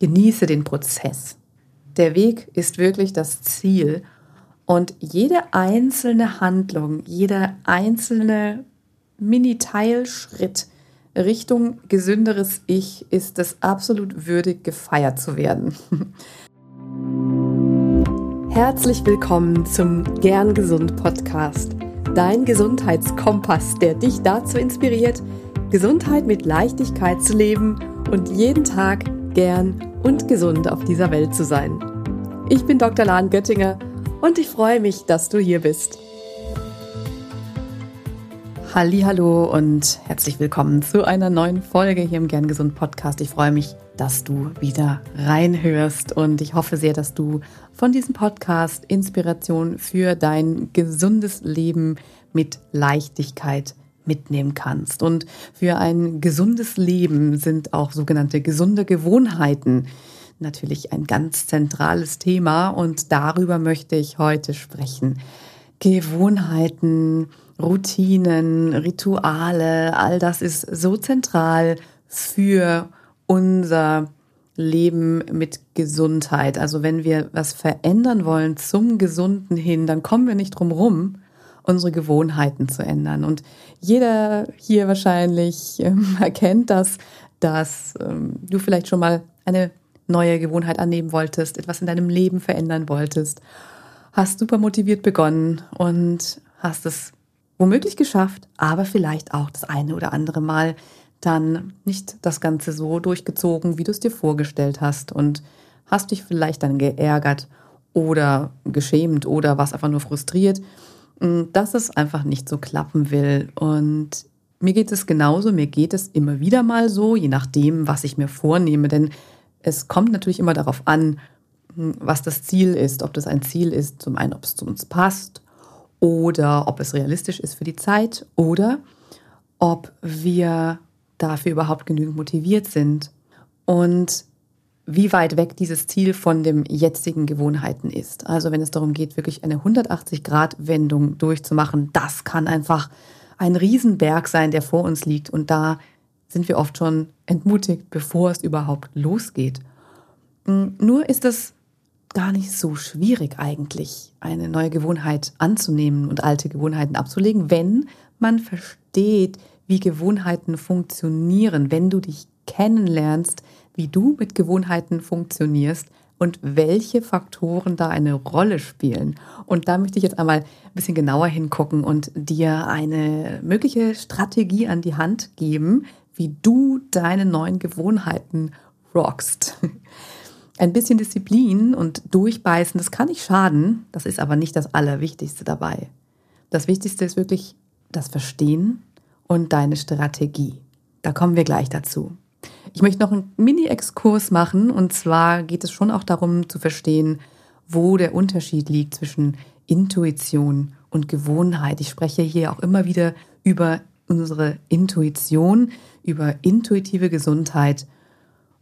genieße den Prozess. Der Weg ist wirklich das Ziel und jede einzelne Handlung, jeder einzelne Mini-Teilschritt Richtung gesünderes Ich ist es absolut würdig, gefeiert zu werden. Herzlich willkommen zum Gern Gesund Podcast, dein Gesundheitskompass, der dich dazu inspiriert, Gesundheit mit Leichtigkeit zu leben und jeden Tag gern und gesund auf dieser Welt zu sein. Ich bin Dr. Lahn Göttinger und ich freue mich, dass du hier bist. Hallo und herzlich willkommen zu einer neuen Folge hier im Gern Gesund Podcast. Ich freue mich, dass du wieder reinhörst und ich hoffe sehr, dass du von diesem Podcast Inspiration für dein gesundes Leben mit Leichtigkeit mitnehmen kannst. Und für ein gesundes Leben sind auch sogenannte gesunde Gewohnheiten natürlich ein ganz zentrales Thema und darüber möchte ich heute sprechen. Gewohnheiten, Routinen, Rituale, all das ist so zentral für unser Leben mit Gesundheit. Also wenn wir was verändern wollen zum Gesunden hin, dann kommen wir nicht drum rum, unsere Gewohnheiten zu ändern. Und jeder hier wahrscheinlich ähm, erkennt das, dass ähm, du vielleicht schon mal eine neue Gewohnheit annehmen wolltest, etwas in deinem Leben verändern wolltest, hast super motiviert begonnen und hast es womöglich geschafft, aber vielleicht auch das eine oder andere Mal dann nicht das Ganze so durchgezogen, wie du es dir vorgestellt hast und hast dich vielleicht dann geärgert oder geschämt oder was einfach nur frustriert dass es einfach nicht so klappen will. Und mir geht es genauso, mir geht es immer wieder mal so, je nachdem, was ich mir vornehme. Denn es kommt natürlich immer darauf an, hm, was das Ziel ist. Ob das ein Ziel ist, zum einen, ob es zu uns passt oder ob es realistisch ist für die Zeit oder ob wir dafür überhaupt genügend motiviert sind. Und wie weit weg dieses Ziel von dem jetzigen Gewohnheiten ist. Also wenn es darum geht, wirklich eine 180-Grad-Wendung durchzumachen, das kann einfach ein Riesenberg sein, der vor uns liegt. Und da sind wir oft schon entmutigt, bevor es überhaupt losgeht. Hm, nur ist es gar nicht so schwierig eigentlich, eine neue Gewohnheit anzunehmen und alte Gewohnheiten abzulegen, wenn man versteht, wie Gewohnheiten funktionieren, wenn du dich kennenlernst, wie du mit Gewohnheiten funktionierst und welche Faktoren da eine Rolle spielen. Und da möchte ich jetzt einmal ein bisschen genauer hingucken und dir eine mögliche Strategie an die Hand geben, wie du deine neuen Gewohnheiten rockst. Ein bisschen Disziplin und Durchbeißen, das kann nicht schaden, das ist aber nicht das Allerwichtigste dabei. Das Wichtigste ist wirklich das Verstehen und deine Strategie. Da kommen wir gleich dazu. Ich möchte noch einen Mini-Exkurs machen und zwar geht es schon auch darum zu verstehen, wo der Unterschied liegt zwischen Intuition und Gewohnheit. Ich spreche hier auch immer wieder über unsere Intuition, über intuitive Gesundheit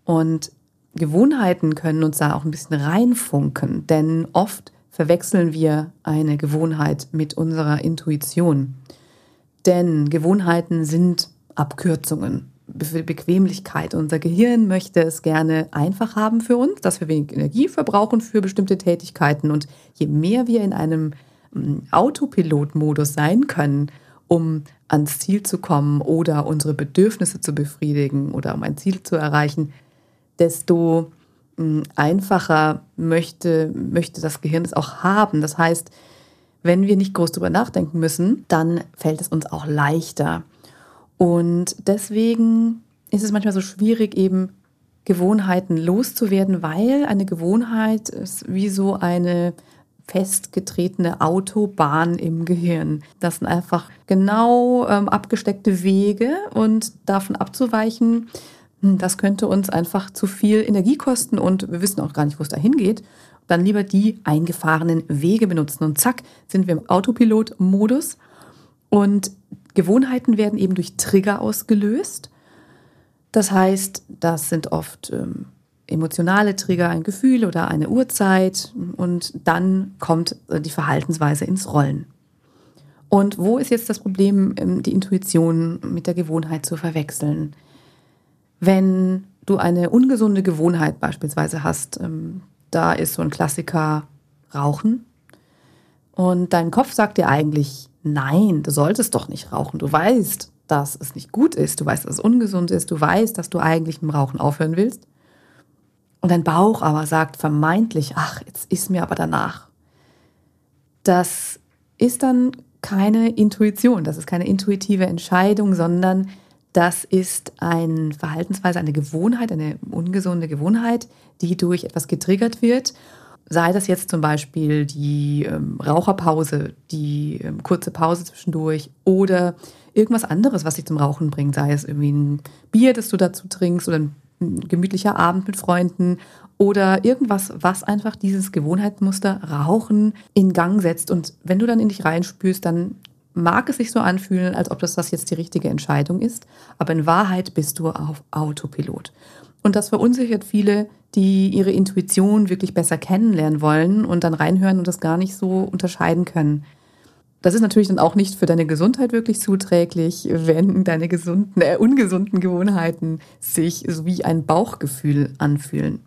und Gewohnheiten können uns da auch ein bisschen reinfunken, denn oft verwechseln wir eine Gewohnheit mit unserer Intuition. Denn Gewohnheiten sind Abkürzungen für Bequemlichkeit. Unser Gehirn möchte es gerne einfach haben für uns, dass wir wenig Energie verbrauchen für bestimmte Tätigkeiten. Und je mehr wir in einem mm, Autopilot-Modus sein können, um ans Ziel zu kommen oder unsere Bedürfnisse zu befriedigen oder um ein Ziel zu erreichen, desto mm, einfacher möchte, möchte das Gehirn es auch haben. Das heißt, wenn wir nicht groß drüber nachdenken müssen, dann fällt es uns auch leichter. Und deswegen ist es manchmal so schwierig, eben Gewohnheiten loszuwerden, weil eine Gewohnheit ist wie so eine festgetretene Autobahn im Gehirn. Das sind einfach genau ähm, abgesteckte Wege und davon abzuweichen, hm, das könnte uns einfach zu viel Energie kosten und wir wissen auch gar nicht, wo es dahin geht. Dann lieber die eingefahrenen Wege benutzen und zack, sind wir im Autopilot-Modus. Und Gewohnheiten werden eben durch Trigger ausgelöst. Das heißt, das sind oft ähm, emotionale Trigger, ein Gefühl oder eine Uhrzeit und dann kommt äh, die Verhaltensweise ins Rollen. Und wo ist jetzt das Problem, ähm, die Intuition mit der Gewohnheit zu verwechseln? Wenn du eine ungesunde Gewohnheit beispielsweise hast, ähm, da ist so ein Klassiker Rauchen. Und dein Kopf sagt dir eigentlich, nein, du solltest doch nicht rauchen. Du weißt, dass es nicht gut ist, du weißt, dass es ungesund ist, du weißt, dass du eigentlich mit dem Rauchen aufhören willst. Und dein Bauch aber sagt vermeintlich, ach, jetzt ist mir aber danach. Das ist dann keine Intuition, das ist keine intuitive Entscheidung, sondern das ist eine Verhaltensweise, eine Gewohnheit, eine ungesunde Gewohnheit, die durch etwas getriggert wird. Sei das jetzt zum Beispiel die ähm, Raucherpause, die ähm, kurze Pause zwischendurch oder irgendwas anderes, was dich zum Rauchen bringt. Sei es irgendwie ein Bier, das du dazu trinkst oder ein, ein gemütlicher Abend mit Freunden oder irgendwas, was einfach dieses Gewohnheitsmuster Rauchen in Gang setzt. Und wenn du dann in dich reinspürst, dann mag es sich so anfühlen, als ob das, das jetzt die richtige Entscheidung ist, aber in Wahrheit bist du auf Autopilot. Und das verunsichert viele, die ihre Intuition wirklich besser kennenlernen wollen und dann reinhören und das gar nicht so unterscheiden können. Das ist natürlich dann auch nicht für deine Gesundheit wirklich zuträglich, wenn deine gesunden, äh, ungesunden Gewohnheiten sich so wie ein Bauchgefühl anfühlen.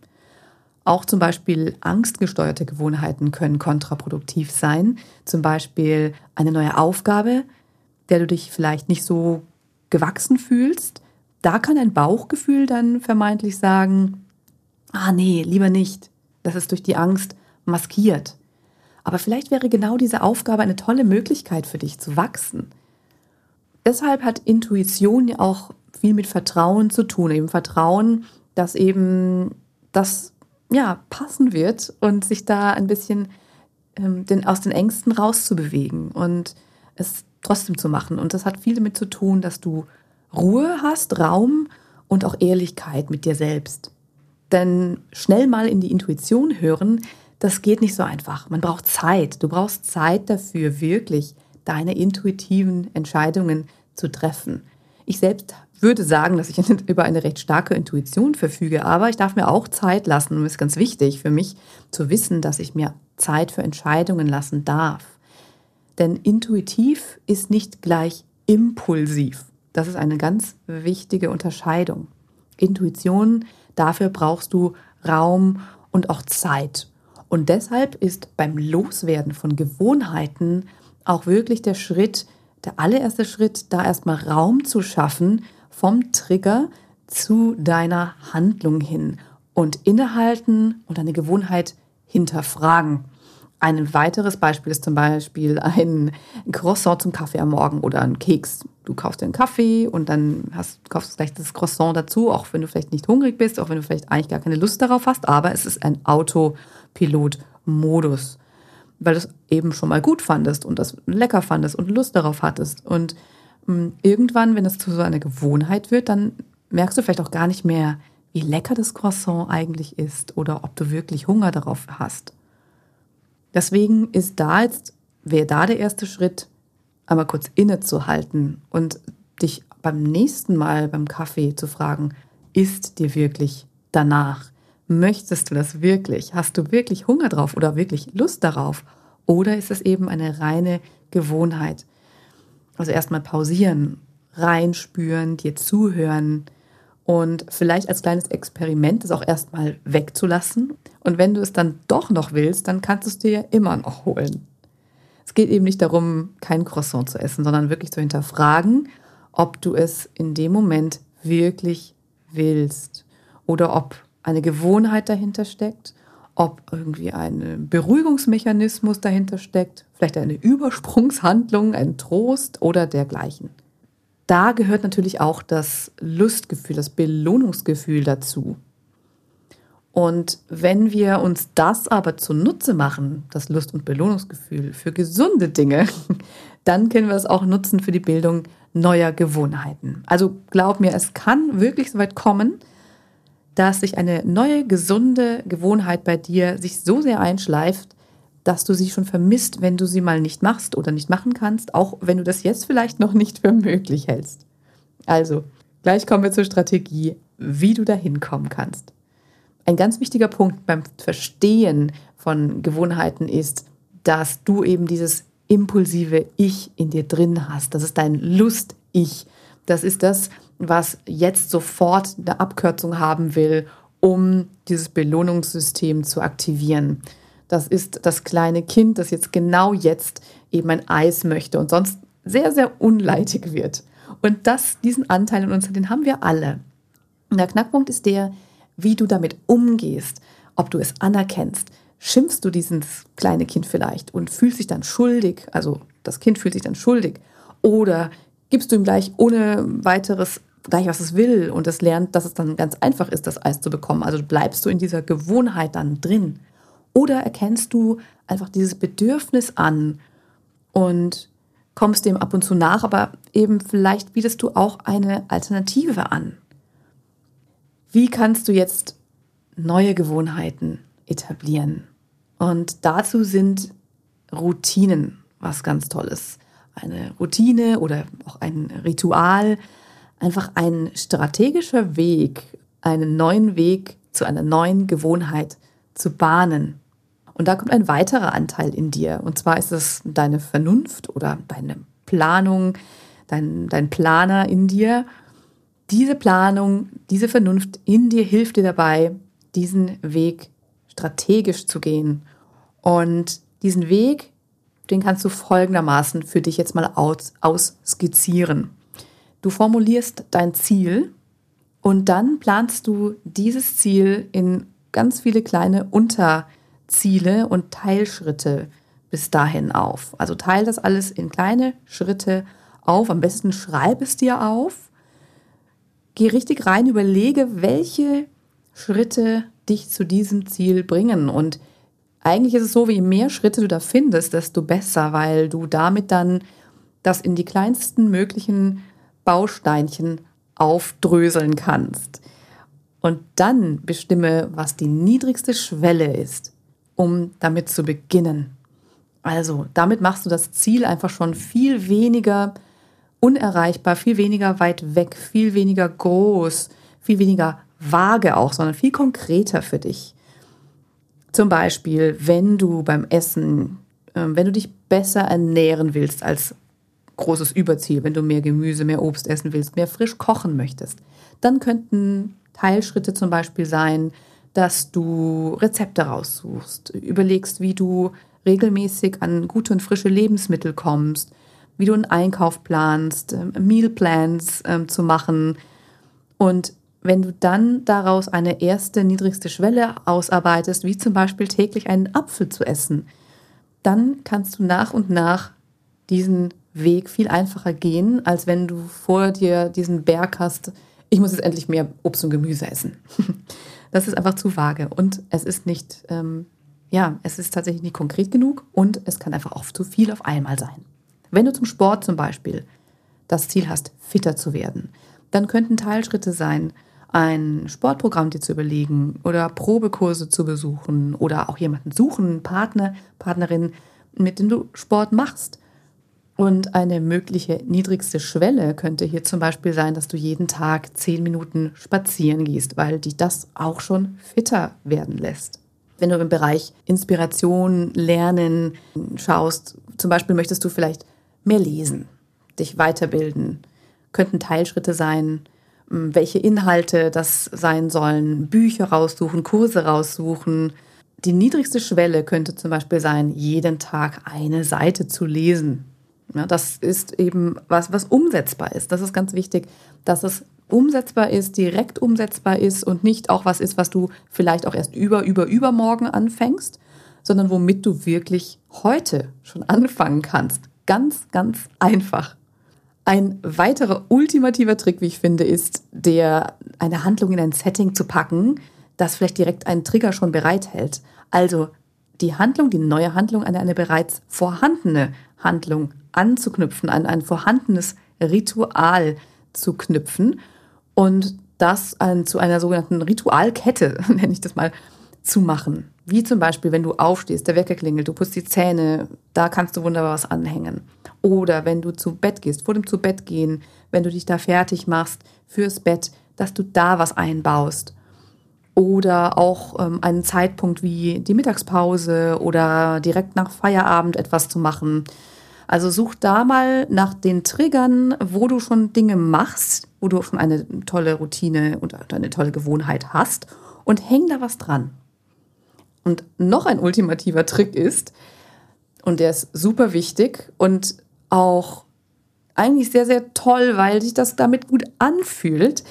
Auch zum Beispiel angstgesteuerte Gewohnheiten können kontraproduktiv sein. Zum Beispiel eine neue Aufgabe, der du dich vielleicht nicht so gewachsen fühlst. Da kann ein Bauchgefühl dann vermeintlich sagen, ah nee, lieber nicht. Das ist durch die Angst maskiert. Aber vielleicht wäre genau diese Aufgabe eine tolle Möglichkeit für dich zu wachsen. Deshalb hat Intuition ja auch viel mit Vertrauen zu tun. Eben Vertrauen, dass eben das ja, passen wird und sich da ein bisschen ähm, den, aus den Ängsten rauszubewegen und es trotzdem zu machen. Und das hat viel damit zu tun, dass du Ruhe hast, Raum und auch Ehrlichkeit mit dir selbst. Denn schnell mal in die Intuition hören, das geht nicht so einfach. Man braucht Zeit. Du brauchst Zeit dafür, wirklich deine intuitiven Entscheidungen zu treffen. Ich selbst würde sagen, dass ich über eine recht starke Intuition verfüge, aber ich darf mir auch Zeit lassen und es ist ganz wichtig für mich zu wissen, dass ich mir Zeit für Entscheidungen lassen darf. Denn intuitiv ist nicht gleich impulsiv. Das ist eine ganz wichtige Unterscheidung. Intuition, dafür brauchst du Raum und auch Zeit. Und deshalb ist beim Loswerden von Gewohnheiten auch wirklich der Schritt, der allererste Schritt, da erstmal Raum zu schaffen vom Trigger zu deiner Handlung hin und innehalten und deine Gewohnheit hinterfragen. Ein weiteres Beispiel ist zum Beispiel ein Croissant zum Kaffee am Morgen oder ein Keks. Du kaufst dir einen Kaffee und dann hast, kaufst du gleich das Croissant dazu, auch wenn du vielleicht nicht hungrig bist, auch wenn du vielleicht eigentlich gar keine Lust darauf hast, aber es ist ein Autopilot-Modus weil du es eben schon mal gut fandest und das lecker fandest und Lust darauf hattest. Und mh, hm, irgendwann, wenn es zu so einer Gewohnheit wird, dann merkst du vielleicht auch gar nicht mehr, wie lecker das Croissant eigentlich ist oder ob du wirklich Hunger darauf hast. Deswegen ist da jetzt, wäre da der erste Schritt, einmal kurz innezuhalten und dich beim nächsten Mal beim Kaffee zu fragen, ist dir wirklich danach? Möchtest du das wirklich? Hast du wirklich Hunger drauf oder wirklich Lust darauf? Oder ist es eben eine reine Gewohnheit? Also erstmal pausieren, reinspüren, dir zuhören und vielleicht als kleines Experiment es auch erstmal wegzulassen. Und wenn du es dann doch noch willst, dann kannst du es dir ja immer noch holen. Es geht eben nicht darum, kein Croissant zu essen, sondern wirklich zu hinterfragen, ob du es in dem Moment wirklich willst oder ob eine Gewohnheit dahinter steckt, ob irgendwie ein Beruhigungsmechanismus dahinter steckt, vielleicht eine Übersprungshandlung, ein Trost oder dergleichen. Da gehört natürlich auch das Lustgefühl, das Belohnungsgefühl dazu. Und wenn wir uns das aber zunutze machen, das Lust- und Belohnungsgefühl für gesunde Dinge, dann können wir es auch nutzen für die Bildung neuer Gewohnheiten. Also glaub mir, es kann wirklich so weit kommen, dass sich eine neue, gesunde Gewohnheit bei dir sich so sehr einschleift, dass du sie schon vermisst, wenn du sie mal nicht machst oder nicht machen kannst, auch wenn du das jetzt vielleicht noch nicht für möglich hältst. Also, gleich kommen wir zur Strategie, wie du da hinkommen kannst. Ein ganz wichtiger Punkt beim Verstehen von Gewohnheiten ist, dass du eben dieses impulsive Ich in dir drin hast. Das ist dein Lust-Ich. Das ist das, was jetzt sofort eine Abkürzung haben will, um dieses Belohnungssystem zu aktivieren. Das ist das kleine Kind, das jetzt genau jetzt eben ein Eis möchte und sonst sehr, sehr unleidig wird. Und das, diesen Anteil in uns, den haben wir alle. Und der Knackpunkt ist der, wie du damit umgehst, ob du es anerkennst. Schimpfst du dieses kleine Kind vielleicht und fühlst dich dann schuldig, also das Kind fühlt sich dann schuldig, oder gibst du ihm gleich ohne weiteres gleich, was es will und es lernt, dass es dann ganz einfach ist, das Eis zu bekommen. Also bleibst du in dieser Gewohnheit dann drin. Oder erkennst du einfach dieses Bedürfnis an und kommst dem ab und zu nach, aber eben vielleicht bietest du auch eine Alternative an. Wie kannst du jetzt neue Gewohnheiten etablieren? Und dazu sind Routinen was ganz Tolles. Eine Routine oder auch ein Ritual, einfach ein strategischer Weg, einen neuen Weg zu einer neuen Gewohnheit zu bahnen. Und da kommt ein weiterer Anteil in dir. Und zwar ist es deine Vernunft oder deine Planung, dein, dein Planer in dir diese Planung, diese Vernunft in dir hilft dir dabei, diesen Weg strategisch zu gehen. Und diesen Weg, den kannst du folgendermaßen für dich jetzt mal aus, ausskizzieren. Du formulierst dein Ziel und dann planst du dieses Ziel in ganz viele kleine Unterziele und Teilschritte bis dahin auf. Also teile das alles in kleine Schritte auf. Am besten schreib es dir auf geh richtig rein, überlege, welche Schritte dich zu diesem Ziel bringen. Und eigentlich ist es so, je mehr Schritte du da findest, desto besser, weil du damit dann das in die kleinsten möglichen Bausteinchen aufdröseln kannst. Und dann bestimme, was die niedrigste Schwelle ist, um damit zu beginnen. Also, damit machst du das Ziel einfach schon viel weniger unerreichbar, viel weniger weit weg, viel weniger groß, viel weniger vage auch, sondern viel konkreter für dich. Zum Beispiel, wenn du beim Essen, ähm, wenn du dich besser ernähren willst als großes Überziel, wenn du mehr Gemüse, mehr Obst essen willst, mehr frisch kochen möchtest, dann könnten Teilschritte zum Beispiel sein, dass du Rezepte raussuchst, überlegst, wie du regelmäßig an gute und frische Lebensmittel kommst, wie du einen Einkauf planst, ähm, Mealplans ähm, zu machen. Und wenn du dann daraus eine erste niedrigste Schwelle ausarbeitest, wie zum Beispiel täglich einen Apfel zu essen, dann kannst du nach und nach diesen Weg viel einfacher gehen, als wenn du vor dir diesen Berg hast, ich muss jetzt endlich mehr Obst und Gemüse essen. Das ist einfach zu vage und es ist nicht, ähm, ja, es ist tatsächlich nicht konkret genug und es kann einfach auch zu viel auf einmal sein. Wenn du zum Sport zum Beispiel das Ziel hast, fitter zu werden, dann könnten Teilschritte sein, ein Sportprogramm dir zu überlegen oder Probekurse zu besuchen oder auch jemanden suchen, Partner, Partnerin, mit dem du Sport machst. Und eine mögliche niedrigste Schwelle könnte hier zum Beispiel sein, dass du jeden Tag zehn Minuten spazieren gehst, weil dich das auch schon fitter werden lässt. Wenn du im Bereich Inspiration, Lernen schaust, zum Beispiel möchtest du vielleicht mehr lesen, dich weiterbilden. Könnten Teilschritte sein, welche Inhalte das sein sollen, Bücher raussuchen, Kurse raussuchen. Die niedrigste Schwelle könnte zum Beispiel sein, jeden Tag eine Seite zu lesen. Ja, das ist eben was, was umsetzbar ist. Das ist ganz wichtig, dass es umsetzbar ist, direkt umsetzbar ist und nicht auch was ist, was du vielleicht auch erst über, über, übermorgen anfängst, sondern womit du wirklich heute schon anfangen kannst ganz, ganz einfach. Ein weiterer ultimativer Trick, wie ich finde, ist, der eine Handlung in ein Setting zu packen, das vielleicht direkt einen Trigger schon bereithält. Also die Handlung, die neue Handlung an eine bereits vorhandene Handlung anzuknüpfen, an ein vorhandenes Ritual zu knüpfen und das an, zu einer sogenannten Ritualkette, nenne ich das mal, zu machen. Wie zum Beispiel, wenn du aufstehst, der Wecker klingelt, du putzt die Zähne, da kannst du wunderbar was anhängen. Oder wenn du zu Bett gehst, vor dem zu Bett gehen, wenn du dich da fertig machst fürs Bett, dass du da was einbaust. Oder auch ähm, einen Zeitpunkt wie die Mittagspause oder direkt nach Feierabend etwas zu machen. Also such da mal nach den Triggern, wo du schon Dinge machst, wo du schon eine tolle Routine und eine tolle Gewohnheit hast und häng da was dran. Und noch ein ultimativer Trick ist, und der ist super wichtig und auch eigentlich sehr, sehr toll, weil sich das damit gut anfühlt,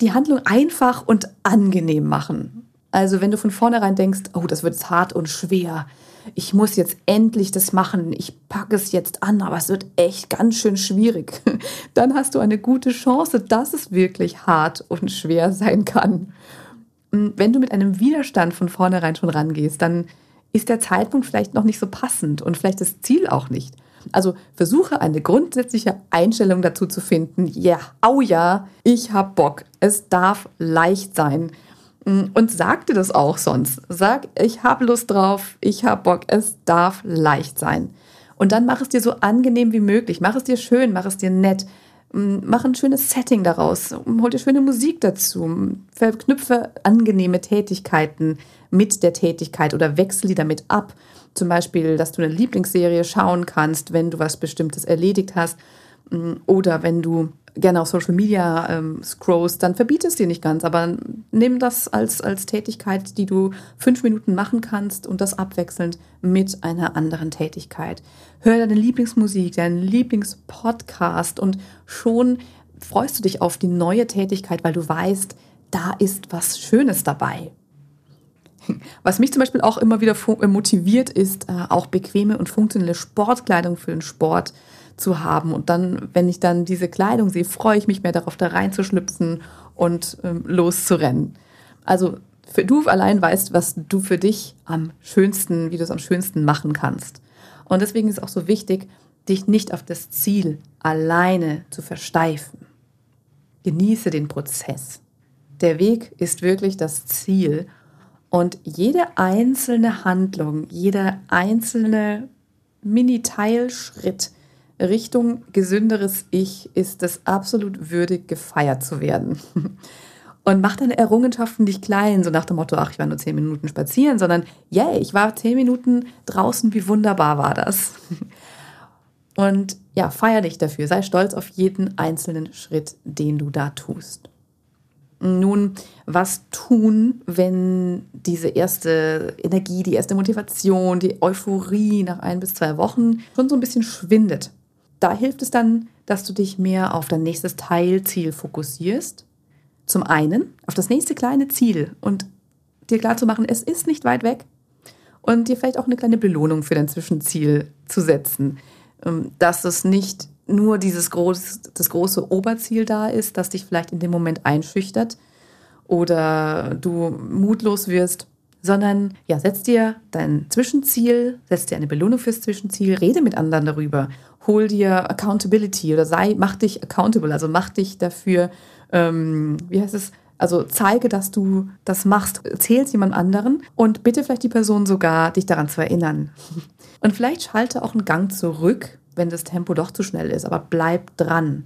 die Handlung einfach und angenehm machen. Also wenn du von vornherein denkst, oh, das wird hart und schwer, ich muss jetzt endlich das machen, ich packe es jetzt an, aber es wird echt ganz schön schwierig, dann hast du eine gute Chance, dass es wirklich hart und schwer sein kann. Wenn du mit einem Widerstand von vornherein schon rangehst, dann ist der Zeitpunkt vielleicht noch nicht so passend und vielleicht das Ziel auch nicht. Also versuche eine grundsätzliche Einstellung dazu zu finden. Ja, au ja, ich hab Bock. Es darf leicht sein. Und sag dir das auch sonst. Sag, ich habe Lust drauf, ich hab Bock. Es darf leicht sein. Und dann mach es dir so angenehm wie möglich. Mach es dir schön, mach es dir nett. Mm, mach ein schönes Setting daraus. Hol dir schöne Musik dazu. Verknüpfe angenehme Tätigkeiten mit der Tätigkeit oder wechsel die damit ab. Zum Beispiel, dass du eine Lieblingsserie schauen kannst, wenn du was Bestimmtes erledigt hast. Mm, oder wenn du gerne auf Social Media ähm, scrollst, dann verbiete es dir nicht ganz, aber nimm das als, als Tätigkeit, die du fünf Minuten machen kannst und das abwechselnd mit einer anderen Tätigkeit. Hör deine Lieblingsmusik, deinen Lieblingspodcast und schon freust du dich auf die neue Tätigkeit, weil du weißt, da ist was Schönes dabei. Was mich zum Beispiel auch immer wieder motiviert, ist äh, auch bequeme und funktionelle Sportkleidung für den Sport zu haben. Und dann, wenn ich dann diese Kleidung sehe, freue ich mich mehr darauf, da reinzuschlüpfen und ähm, loszurennen. Also für, du allein weißt, was du für dich am schönsten, wie du es am schönsten machen kannst. Und deswegen ist es auch so wichtig, dich nicht auf das Ziel alleine zu versteifen. Genieße den Prozess. Der Weg ist wirklich das Ziel und jede einzelne Handlung, jeder einzelne Mini-Teilschritt Richtung gesünderes Ich ist es absolut würdig, gefeiert zu werden. Und mach deine Errungenschaften nicht klein, so nach dem Motto, ach, ich war nur zehn Minuten spazieren, sondern, yay, ich war zehn Minuten draußen, wie wunderbar war das. Und ja, feier dich dafür, sei stolz auf jeden einzelnen Schritt, den du da tust. Nun, was tun, wenn diese erste Energie, die erste Motivation, die Euphorie nach ein bis zwei Wochen schon so ein bisschen schwindet? Da hilft es dann, dass du dich mehr auf dein nächstes Teilziel fokussierst. Zum einen auf das nächste kleine Ziel und dir klarzumachen, es ist nicht weit weg. Und dir vielleicht auch eine kleine Belohnung für dein Zwischenziel zu setzen. Ähm, dass es nicht nur dieses groß, das große Oberziel da ist, das dich vielleicht in dem Moment einschüchtert oder du mutlos wirst, sondern ja, setz dir dein Zwischenziel, setz dir eine Belohnung fürs Zwischenziel, rede mit anderen darüber, hol dir Accountability oder sei, mach dich accountable, also mach dich dafür, ähm, wie heißt es, also zeige, dass du das machst, erzähl es jemand anderen und bitte vielleicht die Person sogar, dich daran zu erinnern. Und vielleicht schalte auch einen Gang zurück wenn das Tempo doch zu schnell ist, aber bleib dran.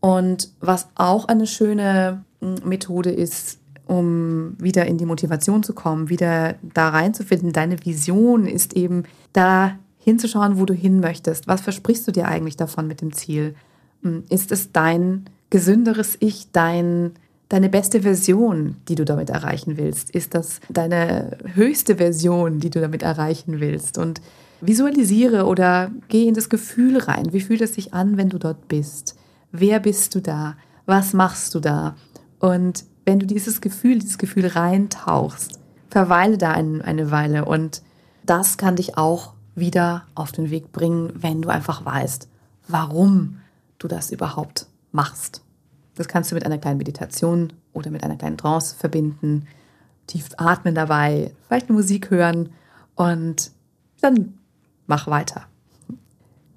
Und was auch eine schöne hm, Methode ist, um wieder in die Motivation zu kommen, wieder da reinzufinden, deine Vision ist eben da hinzuschauen, wo du hin möchtest. Was versprichst du dir eigentlich davon mit dem Ziel? Hm, ist es dein gesünderes Ich, dein, deine beste Version, die du damit erreichen willst? Ist das deine höchste Version, die du damit erreichen willst? Und Visualisiere oder geh in das Gefühl rein. Wie fühlt es sich an, wenn du dort bist? Wer bist du da? Was machst du da? Und wenn du dieses Gefühl, dieses Gefühl reintauchst, verweile da ein, eine Weile und das kann dich auch wieder auf den Weg bringen, wenn du einfach weißt, warum du das überhaupt machst. Das kannst du mit einer kleinen Meditation oder mit einer kleinen Trance verbinden, tief atmen dabei, vielleicht Musik hören und dann mach weiter.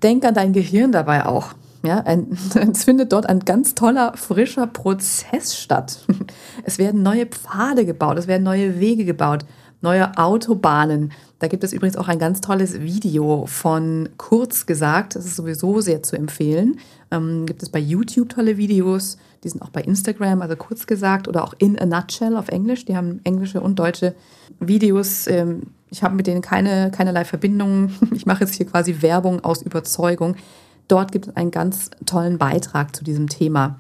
Denk an dein Gehirn dabei auch. Ja, ein, es findet dort ein ganz toller, frischer Prozess statt. Es werden neue Pfade gebaut, es werden neue Wege gebaut, neue Autobahnen. Da gibt es übrigens auch ein ganz tolles Video von Kurz gesagt. Das ist sowieso sehr zu empfehlen. Ähm, gibt es bei YouTube tolle Videos. Die sind auch bei Instagram, also kurz gesagt, oder auch in a nutshell auf Englisch. Die haben englische und deutsche Videos. Ähm, Ich habe mit denen keine, keinerlei Verbindung. Ich mache jetzt hier quasi Werbung aus Überzeugung. Dort gibt es einen ganz tollen Beitrag zu diesem Thema.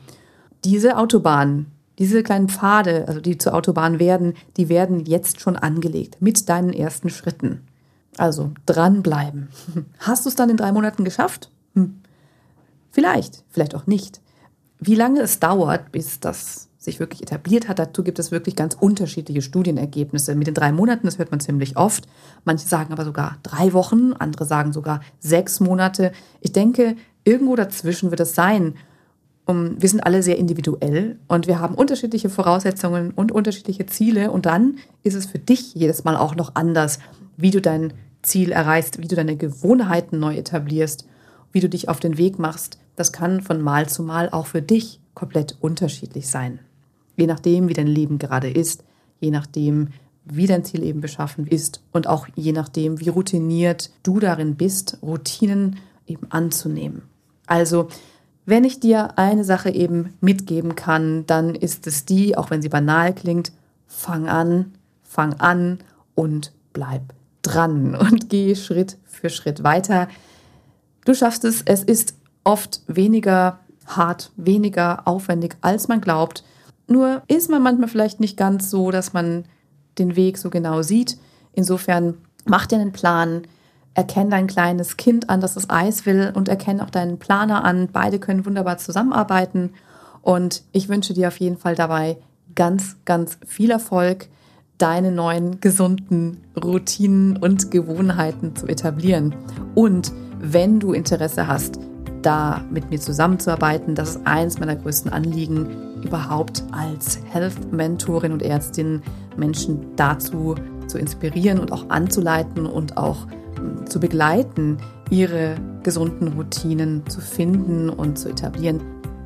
Diese Autobahn, diese kleinen Pfade, also die zur Autobahn werden, die werden jetzt schon angelegt mit deinen ersten Schritten. Also dranbleiben. Hast du es dann in drei Monaten geschafft? Hm. Vielleicht, vielleicht auch nicht. Wie lange es dauert, bis das sich wirklich etabliert hat, dazu gibt es wirklich ganz unterschiedliche Studienergebnisse. Mit den drei Monaten, das hört man ziemlich oft. Manche sagen aber sogar drei Wochen, andere sagen sogar sechs Monate. Ich denke, irgendwo dazwischen wird es sein. Um, wir sind alle sehr individuell und wir haben unterschiedliche Voraussetzungen und unterschiedliche Ziele. Und dann ist es für dich jedes Mal auch noch anders, wie du dein Ziel erreichst, wie du deine Gewohnheiten neu etablierst, wie du dich auf den Weg machst. Das kann von Mal zu Mal auch für dich komplett unterschiedlich sein. Je nachdem, wie dein Leben gerade ist, je nachdem, wie dein Ziel eben beschaffen ist und auch je nachdem, wie routiniert du darin bist, Routinen eben anzunehmen. Also wenn ich dir eine Sache eben mitgeben kann, dann ist es die, auch wenn sie banal klingt, fang an, fang an und bleib dran und geh Schritt für Schritt weiter. Du schaffst es, es ist oft weniger hart, weniger aufwendig, als man glaubt. Nur ist man manchmal vielleicht nicht ganz so, dass man den Weg so genau sieht. Insofern mach dir einen Plan, erkenn dein kleines Kind an, das das Eis will und erkenn auch deinen Planer an. Beide können wunderbar zusammenarbeiten und ich wünsche dir auf jeden Fall dabei ganz, ganz viel Erfolg, deine neuen gesunden Routinen und Gewohnheiten zu etablieren. Und wenn du Interesse hast, da mit mir zusammenzuarbeiten, das ist eins meiner größten Anliegen, überhaupt als Health-Mentorin und Ärztin Menschen dazu zu inspirieren und auch anzuleiten und auch zu begleiten, ihre gesunden Routinen zu finden und zu etablieren,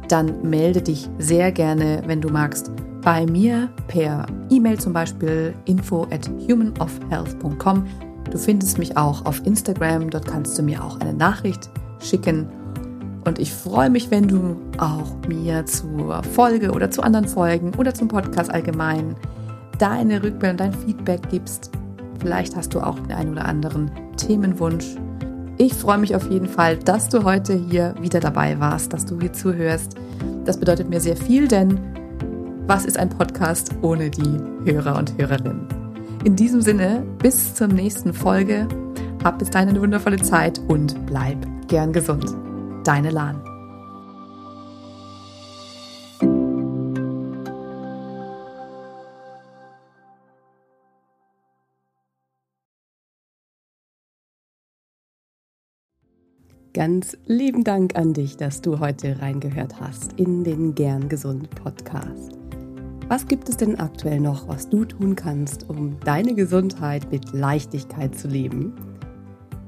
dann melde dich sehr gerne, wenn du magst, bei mir per E-Mail zum Beispiel info at humanofhealth.com. Du findest mich auch auf Instagram, dort kannst du mir auch eine Nachricht schicken. Und ich freue mich, wenn du auch mir zur Folge oder zu anderen Folgen oder zum Podcast allgemein deine Rückmeldung, dein Feedback gibst. Vielleicht hast du auch den einen oder anderen Themenwunsch. Ich freue mich auf jeden Fall, dass du heute hier wieder dabei warst, dass du hier zuhörst. Das bedeutet mir sehr viel, denn was ist ein Podcast ohne die Hörer und Hörerinnen? In diesem Sinne, bis zur nächsten Folge. Hab bis dahin eine wundervolle Zeit und bleib gern gesund. Deine Lahn. Ganz lieben Dank an dich, dass du heute reingehört hast in den Gern Gesund Podcast. Was gibt es denn aktuell noch, was du tun kannst, um deine Gesundheit mit Leichtigkeit zu leben?